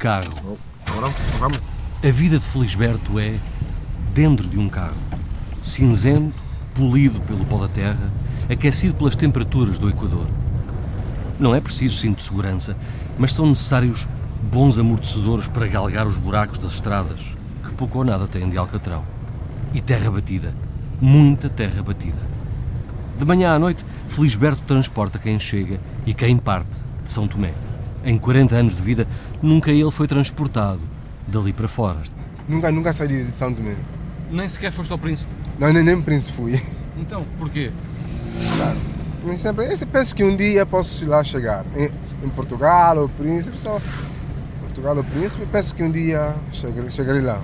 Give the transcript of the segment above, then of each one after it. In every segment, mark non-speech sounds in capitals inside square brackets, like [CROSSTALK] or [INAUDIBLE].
Carro. A vida de Felisberto é dentro de um carro. Cinzento, polido pelo pó da terra, aquecido pelas temperaturas do Equador. Não é preciso cinto de segurança, mas são necessários bons amortecedores para galgar os buracos das estradas, que pouco ou nada têm de alcatrão. E terra batida. Muita terra batida. De manhã à noite, Felisberto transporta quem chega e quem parte de São Tomé. Em 40 anos de vida, nunca ele foi transportado dali para fora. Nunca, nunca saí de São Tomé. Nem sequer foste ao Príncipe. Não, nem, nem príncipe fui. Então, porquê? Claro. Nem sempre, eu penso que um dia posso lá chegar. Em, em Portugal, ou Príncipe, só. Portugal, ou Príncipe, penso que um dia chegarei, chegarei lá.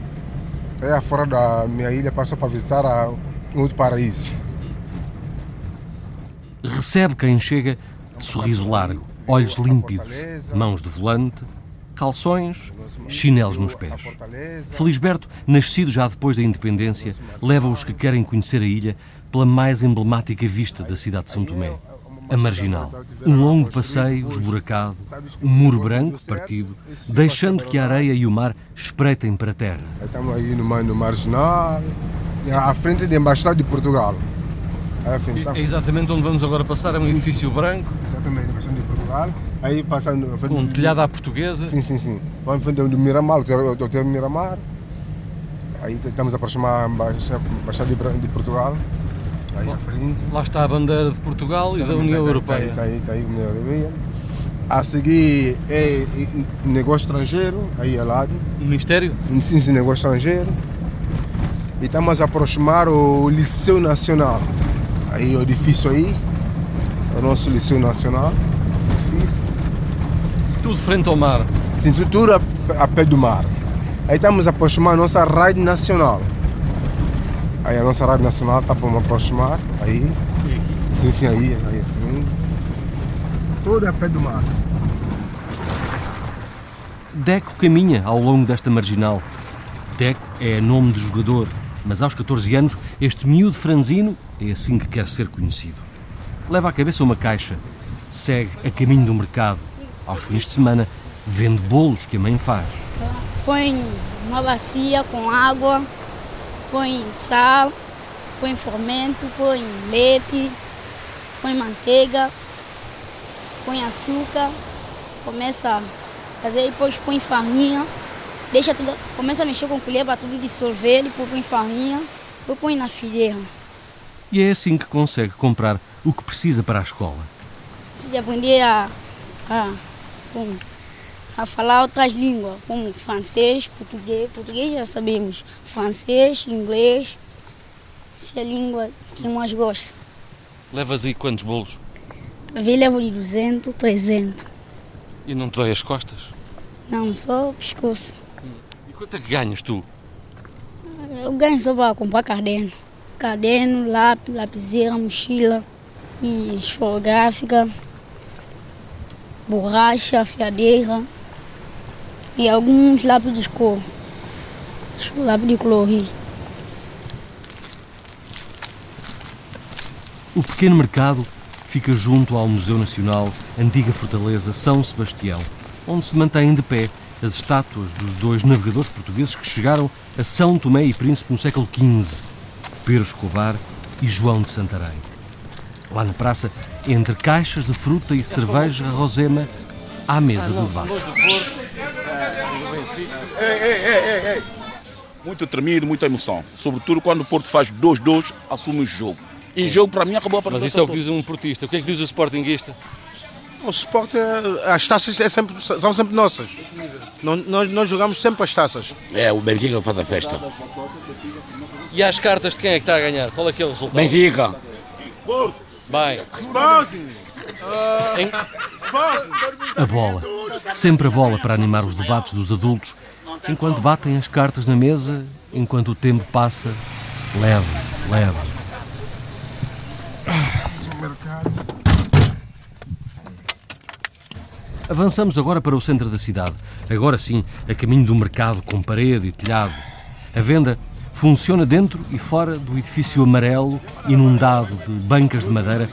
É fora da minha ilha, passo para visitar a, um outro paraíso. Recebe quem chega de sorriso largo, olhos límpidos, mãos de volante, calções, chinelos nos pés. Felisberto, nascido já depois da independência, leva os que querem conhecer a ilha pela mais emblemática vista da cidade de São Tomé, a Marginal. Um longo passeio esburacado, um muro branco partido, deixando que a areia e o mar espreitem para a terra. Estamos aí no, no Marginal, à frente da Embaixada de Portugal. É, exatamente onde vamos agora passar, é um edifício branco. Exatamente, Embaixada Aí passando. Com um telhado à portuguesa. Sim, sim, sim. Vamos frente do Miramar, o hotel Miramar. Aí estamos a aproximar a Embaixada de Portugal. Aí à frente. Lá está a bandeira de Portugal e da União tá, Europeia. Está aí, está aí, União Europeia. A seguir é negócio estrangeiro, aí ao lado. Ministério? Sim, sim, negócio estrangeiro. E estamos a aproximar o Liceu Nacional. Aí o edifício aí, o nosso Liceu Nacional. Tudo frente ao mar. Sim, tudo a, a pé do mar. Aí estamos a aproximar a nossa rádio nacional. Aí a nossa rádio nacional está para me aproximar. Aí. Sim, sim, aí. aí. Tudo a pé do mar. Deco caminha ao longo desta marginal. Deco é nome de jogador, mas aos 14 anos, este miúdo franzino é assim que quer ser conhecido. Leva à cabeça uma caixa, segue a caminho do mercado. Aos fins de semana, vende bolos que a mãe faz. Põe uma bacia com água, põe sal, põe fermento, põe leite, põe manteiga, põe açúcar, começa a fazer, depois põe farinha, deixa tudo, começa a mexer com colher para tudo dissolver, depois põe farinha, depois põe na fileira. E é assim que consegue comprar o que precisa para a escola. Se aprender a, a, a falar outras línguas, como francês, português, português já sabemos, francês, inglês, essa é a língua que mais gosto. Levas aí quantos bolos? A ver, levo de 200, 300. E não te dói as costas? Não, só o pescoço. E quanto é que ganhas tu? Eu ganho só para comprar caderno. Caderno, lápis, lapiseira, mochila e esfográfica, borracha, afiadeira e alguns lápis de cor, lápis de colorir. O pequeno mercado fica junto ao Museu Nacional Antiga Fortaleza São Sebastião, onde se mantêm de pé as estátuas dos dois navegadores portugueses que chegaram a São Tomé e Príncipe no século XV, Pedro Escobar e João de Santarém. Lá na praça, entre caixas de fruta e cerveja rosema, à mesa do debate. Muito tremido, muita emoção. Sobretudo quando o Porto faz 2-2, assume o jogo. E jogo para mim acabou a Mas isso é o que diz um portista. O que é que diz o Sportinguista? O Sport, as taças é sempre, são sempre nossas. Nós, nós, nós jogamos sempre as taças. É, o Benfica faz a festa. E às cartas de quem é que está a ganhar? Qual é que é o resultado? Benfica. Bem. Sporting. Em- A bola. Sempre a bola para animar os debates dos adultos, enquanto batem as cartas na mesa, enquanto o tempo passa, leve, leve. Avançamos agora para o centro da cidade. Agora sim, a caminho do mercado com parede e telhado. A venda funciona dentro e fora do edifício amarelo, inundado de bancas de madeira,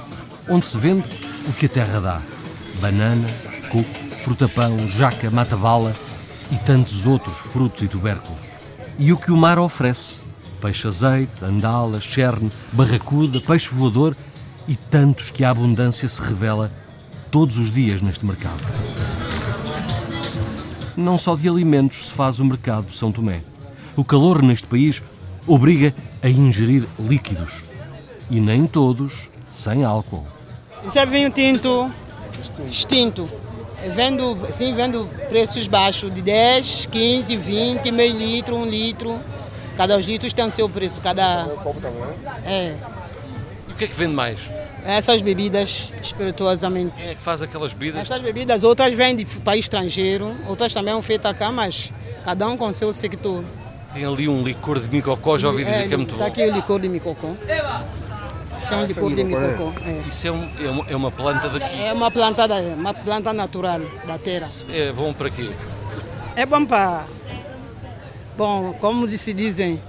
onde se vende o que a terra dá: banana, coco, frutapão, jaca, mata-bala e tantos outros frutos e tubérculos. E o que o mar oferece: peixe azeite, andala, cherne, barracuda, peixe voador e tantos que a abundância se revela todos os dias neste mercado. Não só de alimentos se faz o mercado de São Tomé. O calor neste país obriga a ingerir líquidos. E nem todos sem álcool. Isso é vinho tinto extinto. Vendo, sim, vendo preços baixos de 10, 15, 20, meio litro, um litro. Cada os litros tem o seu preço, cada. É. E o que é que vende mais? Essas bebidas espirituosamente. Quem é que faz aquelas bebidas? Essas bebidas, outras vêm de país estrangeiro, outras também são feitas cá, mas cada um com o seu sector. Tem ali um licor de micocó, já ouvi dizer é, que é muito tá bom. Está aqui o licor de micocó. Isso é um licor de micocó. É. Isso é, um, é, uma, é, uma, planta daqui? É uma planta, uma planta natural da terra. É bom para quê? É bom para... Bom, como se dizem,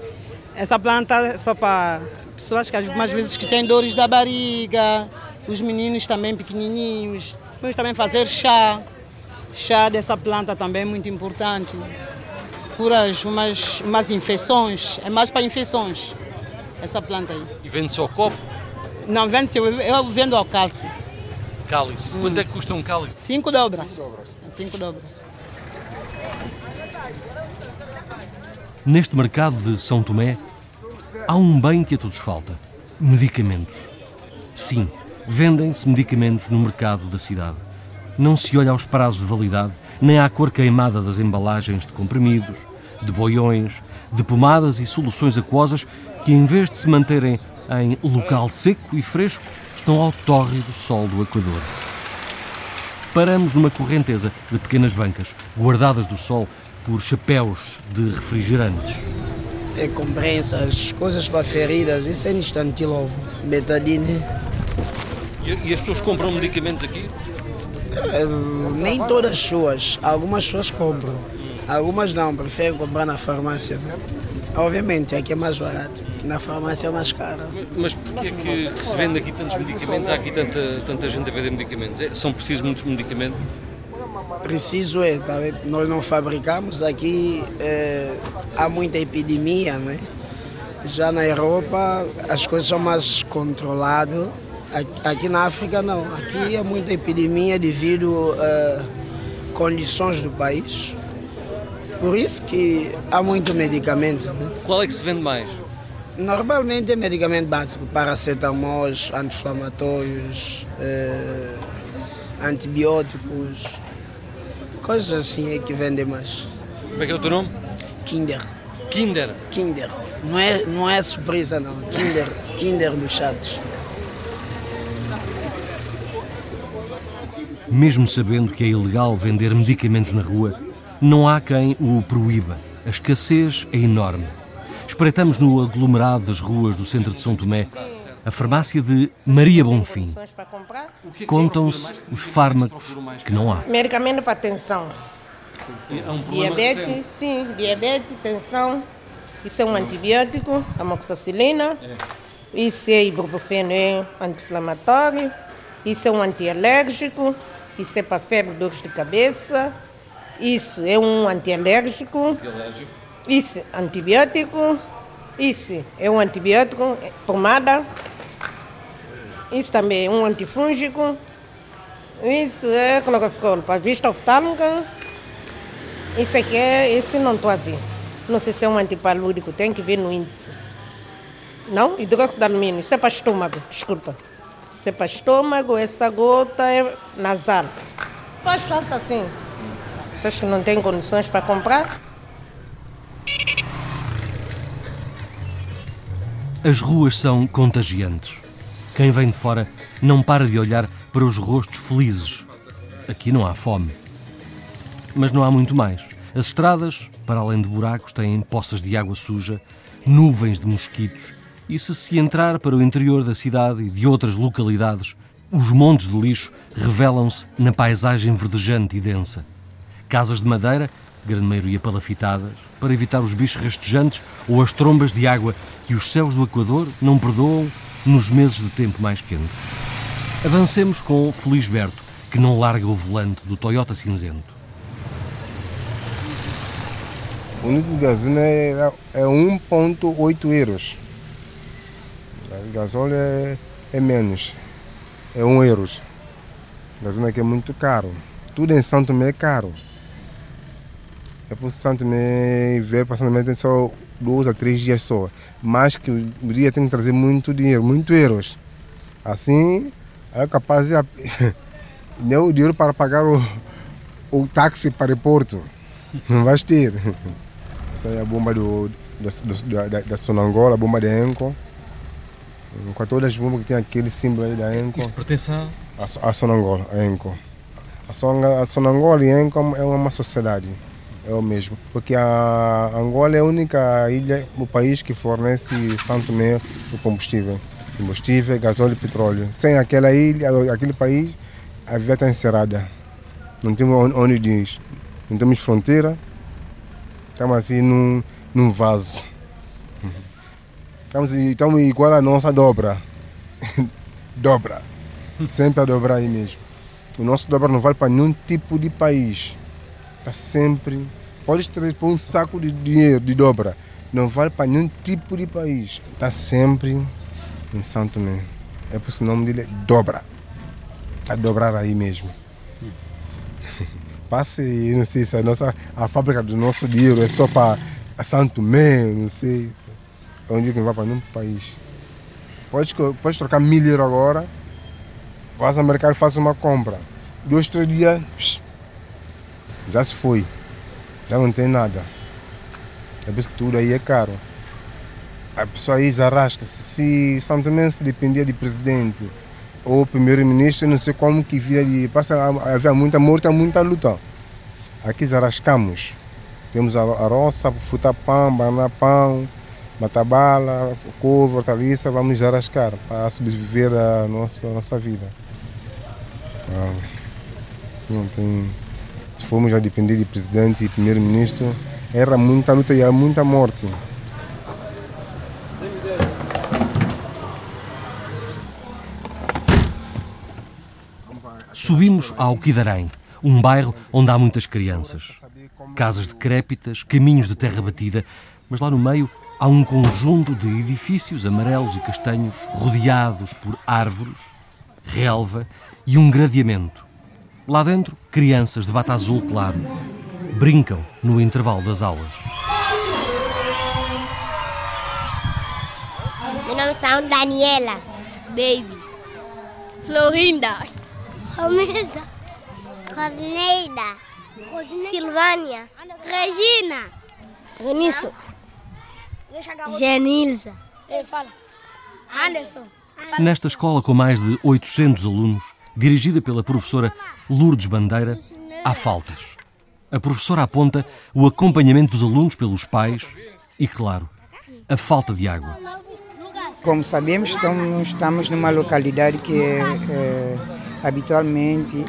essa planta é só para pessoas que algumas vezes que têm dores da barriga, os meninos também pequenininhos. Vamos também fazer chá. Chá dessa planta também é muito importante. Curas umas, umas infecções, é mais para infecções essa planta aí. E vende-se ao copo? Não, vende-se, eu vendo ao cálice. Cálice. Hum. Quanto é que custa um cálice? Cinco dobras. Cinco dobras. Cinco dobras. Neste mercado de São Tomé, Há um bem que a todos falta: medicamentos. Sim, vendem-se medicamentos no mercado da cidade. Não se olha aos prazos de validade, nem à cor queimada das embalagens de comprimidos, de boiões, de pomadas e soluções aquosas que, em vez de se manterem em local seco e fresco, estão ao tórrido sol do Equador. Paramos numa correnteza de pequenas bancas, guardadas do sol por chapéus de refrigerantes ter compressas, coisas para feridas, isso é instante logo. Betadine. E, e, as pessoas compram medicamentos aqui? É, nem todas as pessoas, algumas pessoas compram. Algumas não, preferem comprar na farmácia. Obviamente, aqui é mais barato, na farmácia é mais caro. Mas porquê que, que se vende aqui tantos medicamentos? Há aqui tanta, tanta gente a vender medicamentos? É, são precisos muitos medicamentos? Preciso é, tá nós não fabricamos, aqui é, há muita epidemia, né? Já na Europa as coisas são mais controladas, aqui na África não, aqui é muita epidemia devido a é, condições do país. Por isso que há muito medicamento. Né? Qual é que se vende mais? Normalmente é medicamento básico, paracetamol, anti-inflamatórios, é, antibióticos, Coisas assim é que vendem mais. Como é que é o teu nome? Kinder. Kinder? Kinder. Não é, não é surpresa não. Kinder, Kinder dos chatos. Mesmo sabendo que é ilegal vender medicamentos na rua, não há quem o proíba. A escassez é enorme. Espreitamos no aglomerado das ruas do centro de São Tomé a farmácia de Maria Bonfim. Contam-se os fármacos que não há. Medicamento para tensão. diabetes, sim, diabetes, tensão. Isso é um antibiótico, amoxicilina. Isso é ibuprofeno, é anti-inflamatório. Isso é um antialérgico. Isso é para febre, dores de cabeça. Isso é um antialérgico. Isso, antibiótico. Isso é um antibiótico, pomada. Isso também é um antifúngico. Isso é clorofórmio para vista oftálmica. Isso aqui é, esse não estou a ver. Não sei se é um antipalúdico, tem que ver no índice. Não? Hidróxido de alumínio, isso é para estômago, desculpa. Isso é para estômago, essa gota é nasal. Faz falta assim. Vocês que não têm condições para comprar? As ruas são contagiantes. Quem vem de fora não para de olhar para os rostos felizes. Aqui não há fome. Mas não há muito mais. As estradas, para além de buracos, têm poças de água suja, nuvens de mosquitos, e se se entrar para o interior da cidade e de outras localidades, os montes de lixo revelam-se na paisagem verdejante e densa. Casas de madeira, grande maioria palafitadas, para evitar os bichos rastejantes ou as trombas de água que os céus do Equador não perdoam nos meses de tempo mais quente. Avancemos com Felisberto, que não larga o volante do Toyota cinzento. O litro de gasolina é, é 1,8 euros. Gasóleo é, é menos, é 1 euros. A gasolina aqui é muito caro. Tudo em Santo Tomé é caro. É por Santo Tomé ver passando tem só dois a três dias só. Mas que o dia tem que trazer muito dinheiro, muito euros. Assim, é capaz de [LAUGHS] nem o dinheiro para pagar o, o táxi para o aeroporto. Não vais ter. [LAUGHS] Essa é a bomba do, da, da, da Sonangola, a bomba da Enco. Com todas as bombas que tem aquele símbolo aí da Enco. Isto pertence a... A, a Sonangola, a Enco. A, Son, a Sonangola e a Enco é uma sociedade. É o mesmo. Porque a Angola é a única ilha, o país que fornece Santo Tomé o combustível. Combustível, gasóleo e petróleo. Sem aquela ilha, aquele país, a vida está encerrada. Não temos onde ir. Não temos fronteira. Estamos assim num, num vaso. Estamos, estamos igual a nossa dobra. [LAUGHS] dobra. Sempre a dobrar aí mesmo. O nosso dobra não vale para nenhum tipo de país. Está sempre. Pode trazer um saco de dinheiro de dobra. Não vale para nenhum tipo de país. Está sempre em Santo Tomé. É por isso que o nome dele é Dobra. A dobrar aí mesmo. [LAUGHS] Passe, não sei se a, nossa, a fábrica do nosso dinheiro é só para Santo Tomé, não sei. É que não vai para nenhum país. Pode, pode trocar milheiro agora, vai ao mercado e faz uma compra. Dois, três dias, já se foi. Já não tem nada. É por isso que tudo aí é caro. A pessoa aí zarrasca-se. Se Santo Tomé se dependia de presidente ou primeiro-ministro, não sei como que via de. Passa, havia muita morte, muita luta. Aqui zarrascamos. Temos a, a roça, pão, banana pão, matabala, couve, hortaliça, vamos zarrascar para sobreviver a nossa, nossa vida. Não tem. Se formos a depender de presidente e primeiro-ministro, era muita luta e há muita morte. Subimos ao Quidarém, um bairro onde há muitas crianças. Casas decrépitas, caminhos de terra batida, mas lá no meio há um conjunto de edifícios amarelos e castanhos rodeados por árvores, relva e um gradeamento. Lá dentro, crianças de bata azul claro brincam no intervalo das aulas. Meu nome é Daniela. Baby. Florinda. Romisa. Rosneida. Silvânia. Regina. Vinícius. Genilza. Fala. Anderson. Nesta escola com mais de 800 alunos, dirigida pela professora Lourdes Bandeira, há faltas. A professora aponta o acompanhamento dos alunos pelos pais e, claro, a falta de água. Como sabemos, estamos numa localidade que é, é, habitualmente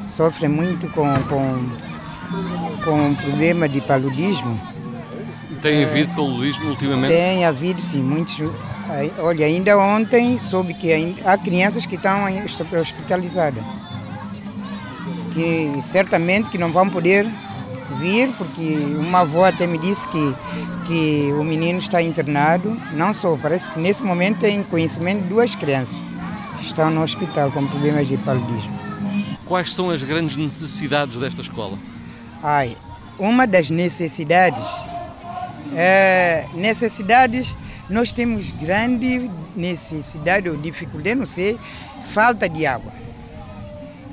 sofre muito com, com, com o problema de paludismo. Tem havido paludismo ultimamente? Tem havido, sim. Muitos, olha, ainda ontem soube que há crianças que estão hospitalizadas. Que certamente que não vão poder vir, porque uma avó até me disse que, que o menino está internado. Não só, parece que nesse momento tem conhecimento de duas crianças que estão no hospital com problemas de paludismo. Quais são as grandes necessidades desta escola? Ai, uma das necessidades é, necessidades, nós temos grande necessidade ou dificuldade, não sei, falta de água.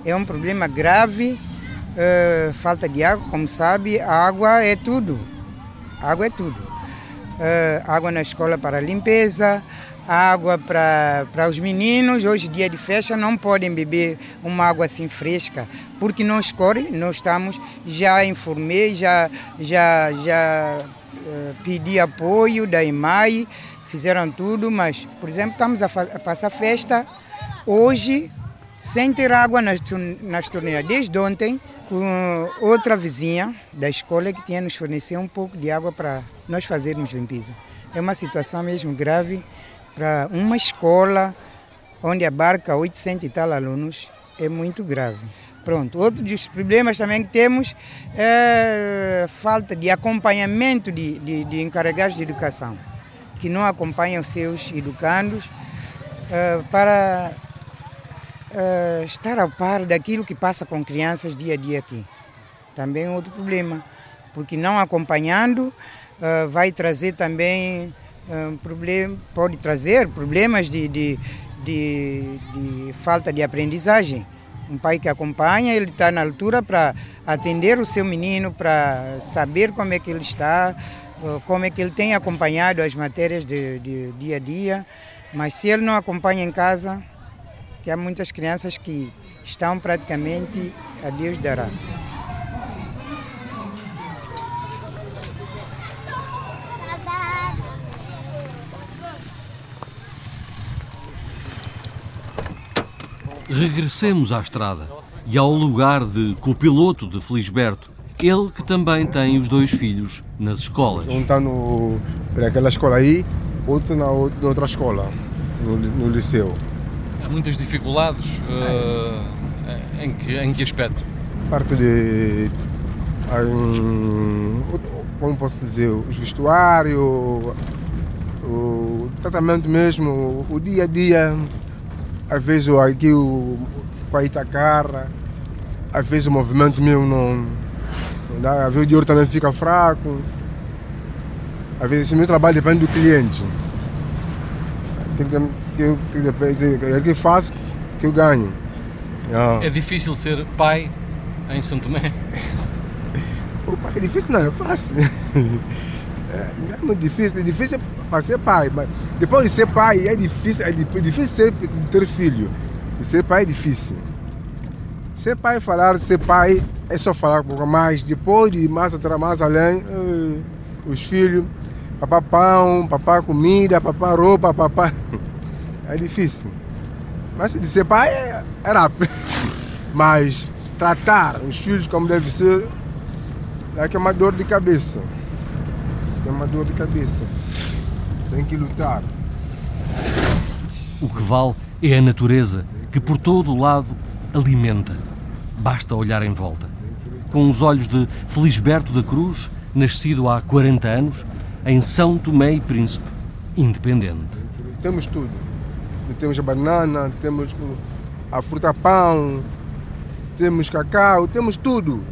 É um problema grave, é, falta de água, como sabe, a água é tudo. A água é tudo. É, água na escola para limpeza, água para, para os meninos. Hoje, dia de festa, não podem beber uma água assim fresca, porque não escorre. Nós estamos, já informei, já, já, já pedi apoio da IMAI, fizeram tudo, mas, por exemplo, estamos a, a passar festa hoje sem ter água nas, nas torneiras. Desde ontem, com outra vizinha da escola que tinha nos fornecer um pouco de água para nós fazermos limpeza. É uma situação mesmo grave para uma escola onde abarca 800 e tal alunos, é muito grave. Pronto, outro dos problemas também que temos é falta de acompanhamento de, de, de encarregados de educação, que não acompanham seus educandos é, para é, estar a par daquilo que passa com crianças dia a dia aqui. Também é outro problema, porque não acompanhando é, vai trazer também problem, pode trazer problemas de, de, de, de falta de aprendizagem um pai que acompanha, ele está na altura para atender o seu menino, para saber como é que ele está, como é que ele tem acompanhado as matérias de, de dia a dia. Mas se ele não acompanha em casa, que há muitas crianças que estão praticamente a Deus dará. Regressemos à estrada e ao lugar de copiloto de Felisberto, ele que também tem os dois filhos nas escolas. Um está no, naquela escola aí, outro na, na outra escola, no, no, liceu. Há muitas dificuldades? Uh, em, que, em que aspecto? Parte de. Um, como posso dizer? Os vestuários, o tratamento mesmo, o dia a dia às vezes aqui o, com a Itacarra, às vezes o movimento meu não, não dá, às vezes o dinheiro também fica fraco. Às vezes o meu trabalho depende do cliente. Aquilo que, que, que, que faço, que eu ganho. É difícil ser pai em São Tomé? [LAUGHS] o pai é difícil, não, é fácil. [LAUGHS] É, não é muito difícil, é difícil para ser pai, mas depois de ser pai é difícil, é difícil ser, ter filho. E ser pai é difícil. Ser pai, falar de ser pai é só falar um pouco mais. Depois de mais atrás, mais além, eh, os filhos, papá pão, papá comida, papá roupa, papá. [LAUGHS] É difícil. Mas de ser pai é, é rápido. [LAUGHS] Mas tratar os filhos como deve ser é que é uma dor de cabeça é uma dor de cabeça. Tem que lutar. O que vale é a natureza, que por todo o lado alimenta. Basta olhar em volta. Com os olhos de Felisberto da Cruz, nascido há 40 anos, em São Tomé e Príncipe, independente. Temos tudo. Temos a banana, temos a fruta pão, temos cacau, temos tudo.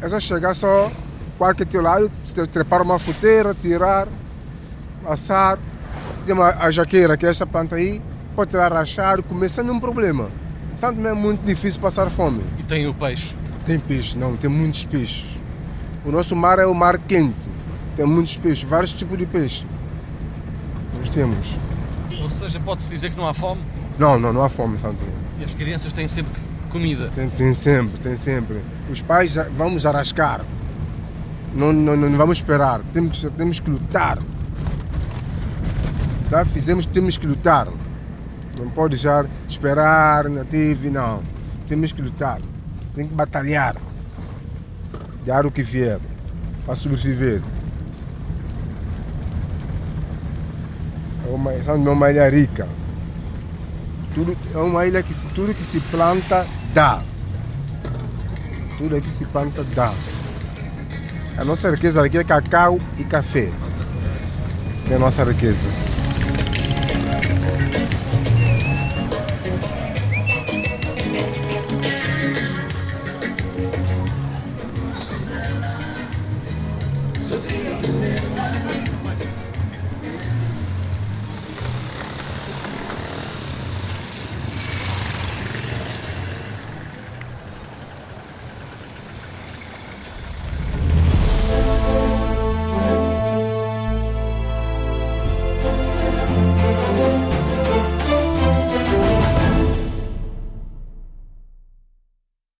É só chegar só qualquer teu lado, trepar uma fruteira, tirar, assar. Tem uma, a jaqueira, que é essa planta aí, pode tirar, rachar, comer sem nenhum problema. Santo não é muito difícil passar fome. E tem o peixe? Tem peixe, não, tem muitos peixes. O nosso mar é o mar quente, tem muitos peixes, vários tipos de peixe. Nós temos. Ou seja, pode-se dizer que não há fome? Não, não, não há fome, Santo. E as crianças têm sempre comida? Tem, tem sempre, tem sempre. Os pais vamos arrascar. Não, não, não vamos esperar, temos, temos que lutar. Já fizemos, temos que lutar. Não pode já esperar, não teve, não. Temos que lutar, tem que batalhar. Dar o que vier para sobreviver. É uma, é uma ilha rica. Tudo, é uma ilha que tudo que se planta dá. Tudo que se planta dá. A nossa riqueza aqui é cacau e café. É a nossa riqueza.